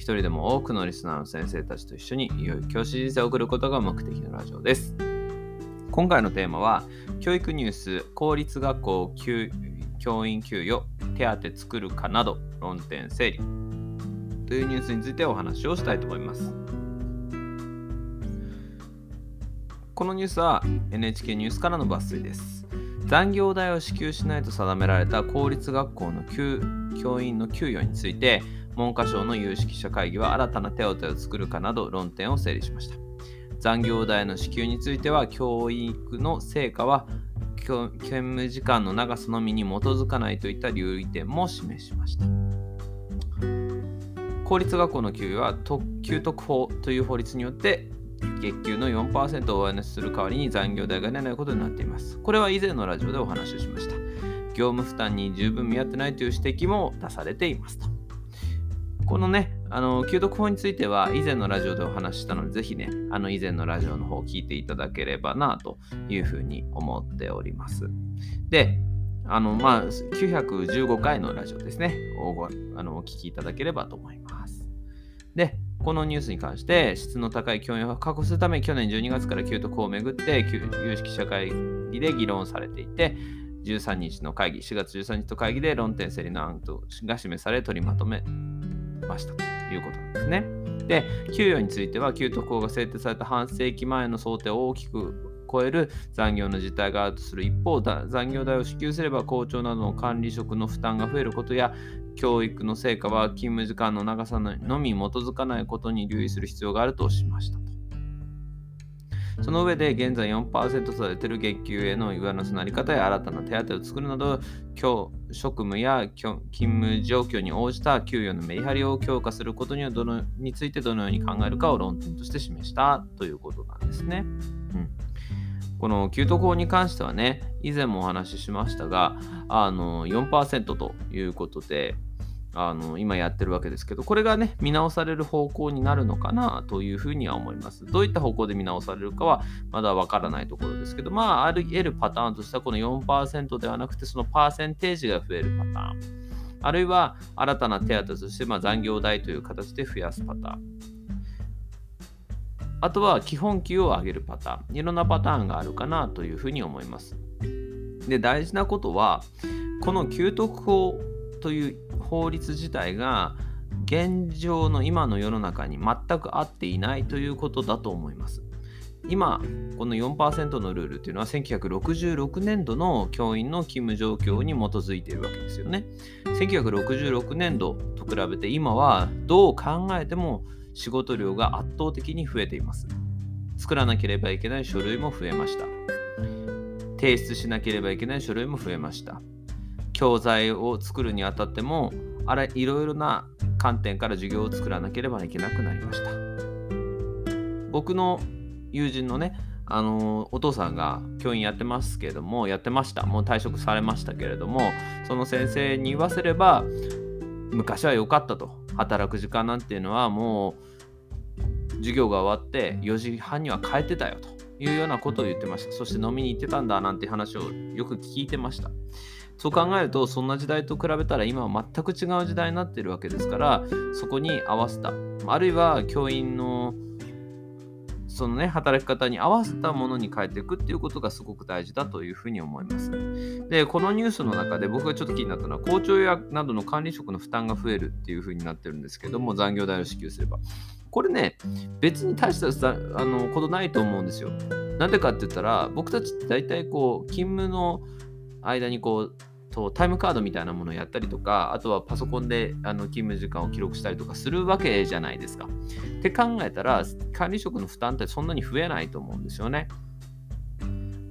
一人でも多くのリスナーの先生たちと一緒に良い教師人生を送ることが目的のラジオです。今回のテーマは、教育ニュース、公立学校教員給与、手当作るかなど論点整理というニュースについてお話をしたいと思います。このニュースは NHK ニュースからの抜粋です。残業代を支給しないと定められた公立学校の給教員の給与について、文科省の有識者会議は新たな手当を作るかなど論点を整理しました。残業代の支給については、教育の成果は勤務時間の長さのみに基づかないといった留意点も示しました。公立学校の給与は特給特法という法律によって月給の4%を上乗せする代わりに残業代が出ないことになっています。これは以前のラジオでお話をしました。業務負担に十分見合ってないという指摘も出されていますと。このね、あの、給特法については以前のラジオでお話ししたので、ぜひね、あの以前のラジオの方を聞いていただければなというふうに思っております。で、あの、まあ、915回のラジオですね、おあのお聞きいただければと思います。で、このニュースに関して質の高い教員を確保するため、去年12月から給特法をめぐって有識者会議で議論されていて、13日の会議、4月13日の会議で論点整理の案が示され取りまとめましたということなんですね。で、給与については、給特法が制定された半世紀前の想定を大きく超える残業の実態があるとする一方、残業代を支給すれば校長などの管理職の負担が増えることや、教育の成果は勤務時間の長さのみ基づかないことに留意する必要があるとしました。その上で現在4%とされている月給への上乗せのあり方や新たな手当を作るなど、今日職務や勤務状況に応じた給与のメリハリを強化することにはどのについてどのように考えるかを論点として示したということなんですね。うんこの給特法に関してはね、以前もお話ししましたが、あの4%ということで、あの今やってるわけですけど、これがね、見直される方向になるのかなというふうには思います。どういった方向で見直されるかはまだわからないところですけど、まあ、あり得るパターンとしては、この4%ではなくて、そのパーセンテージが増えるパターン。あるいは、新たな手当として、まあ、残業代という形で増やすパターン。あとは基本給を上げるパターン。いろんなパターンがあるかなというふうに思います。で、大事なことは、この給特法という法律自体が現状の今の世の中に全く合っていないということだと思います。今、この4%のルールというのは1966年度の教員の勤務状況に基づいているわけですよね。1966年度と比べて今はどう考えても仕事量が圧倒的に増えています。作らなければいけない書類も増えました。提出しなければいけない書類も増えました。教材を作るにあたっても、あれ、いろいろな観点から授業を作らなければいけなくなりました。僕の友人のね、あのお父さんが教員やってますけれども、やってました。もう退職されましたけれども、その先生に言わせれば、昔は良かったと。働く時間なんていうのはもう授業が終わって4時半には帰ってたよというようなことを言ってました。そして飲みに行ってたんだなんて話をよく聞いてました。そう考えると、そんな時代と比べたら今は全く違う時代になっているわけですから、そこに合わせた。あるいは教員のそのね、働き方に合わせたものに変えていくっていうことがすごく大事だというふうに思います。で、このニュースの中で僕がちょっと気になったのは、校長やなどの管理職の負担が増えるっていうふうになってるんですけども、残業代を支給すれば。これね、別に大したあのことないと思うんですよ。なんでかって言ったら、僕たちって大体こう、勤務の間にこう、とタイムカードみたいなものをやったりとか、あとはパソコンであの勤務時間を記録したりとかするわけじゃないですか。って考えたら、管理職の負担ってそんなに増えないと思うんですよね。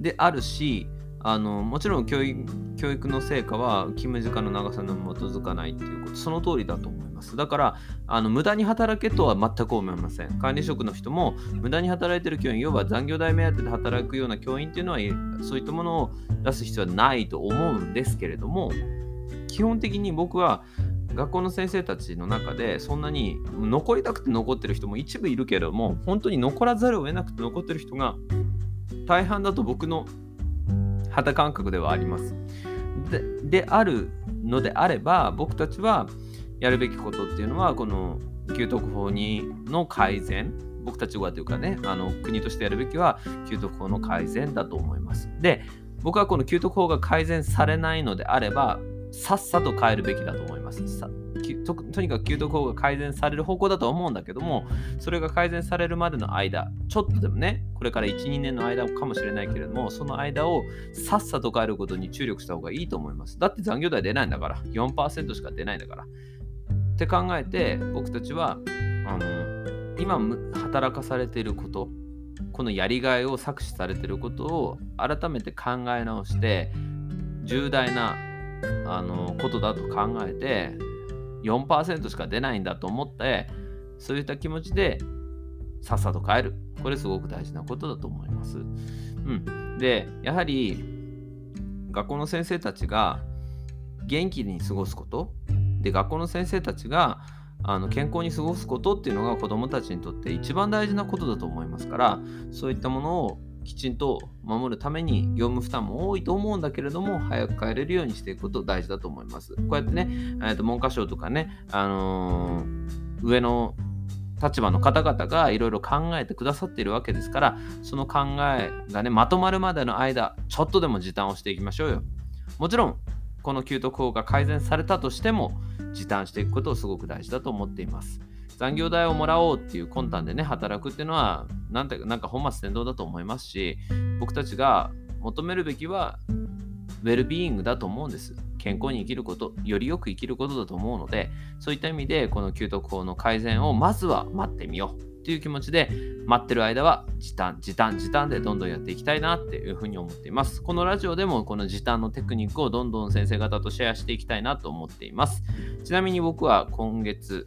で、あるし、あのもちろん教育の成果は勤務時間の長さに基づかないっていうことその通りだと思いますだからあの無駄に働けとは全く思いません管理職の人も無駄に働いてる教員要は残業代目当てで働くような教員っていうのはそういったものを出す必要はないと思うんですけれども基本的に僕は学校の先生たちの中でそんなに残りたくて残ってる人も一部いるけれども本当に残らざるを得なくて残ってる人が大半だと僕の肌感覚ではあります。でであるのであれば僕たちはやるべきことっていうのはこの給特法にの改善僕たちはというかねあの国としてやるべきは給特法の改善だと思います。で僕はこの給特法が改善されないのであればさっさと変えるべきだと思います。ととにかく給特法が改善される方向だと思うんだけども、それが改善されるまでの間、ちょっとでもね、これから1、2年の間かもしれないけれども、その間をさっさと変えることに注力した方がいいと思います。だって残業代出ないんだから、4%しか出ないんだから。って考えて、僕たちは、あの今働かされていること、このやりがいを搾取されていることを改めて考え直して、重大なあのことだと考えて4%しか出ないんだと思ってそういった気持ちでさっさと帰るこれすごく大事なことだと思います。うん、でやはり学校の先生たちが元気に過ごすことで学校の先生たちがあの健康に過ごすことっていうのが子どもたちにとって一番大事なことだと思いますからそういったものをきちんと守るために業務負担も多いと思うんだけれども早く帰れるようにしていくこと大事だと思います。こうやってね、えー、と文科省とかね、あのー、上の立場の方々がいろいろ考えてくださっているわけですからその考えがねまとまるまでの間ちょっとでも時短をしていきましょうよ。もちろんこの給特法が改善されたとしても時短していくことをすごく大事だと思っています。残業代をもらおうっていう魂胆でね、働くっていうのは、なんてなんか本末転倒だと思いますし、僕たちが求めるべきは、ウェルビーイングだと思うんです。健康に生きること、よりよく生きることだと思うので、そういった意味で、この給特法の改善をまずは待ってみようという気持ちで、待ってる間は時短、時短、時短でどんどんやっていきたいなっていうふうに思っています。このラジオでもこの時短のテクニックをどんどん先生方とシェアしていきたいなと思っています。ちなみに僕は今月、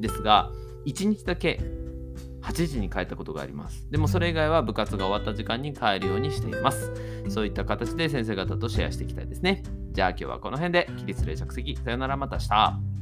ですが、1日だけ8時に帰ったことがあります。でもそれ以外は部活が終わった時間に帰るようにしています。そういった形で先生方とシェアしていきたいですね。じゃあ今日はこの辺で起立例着席。さよならまた明日。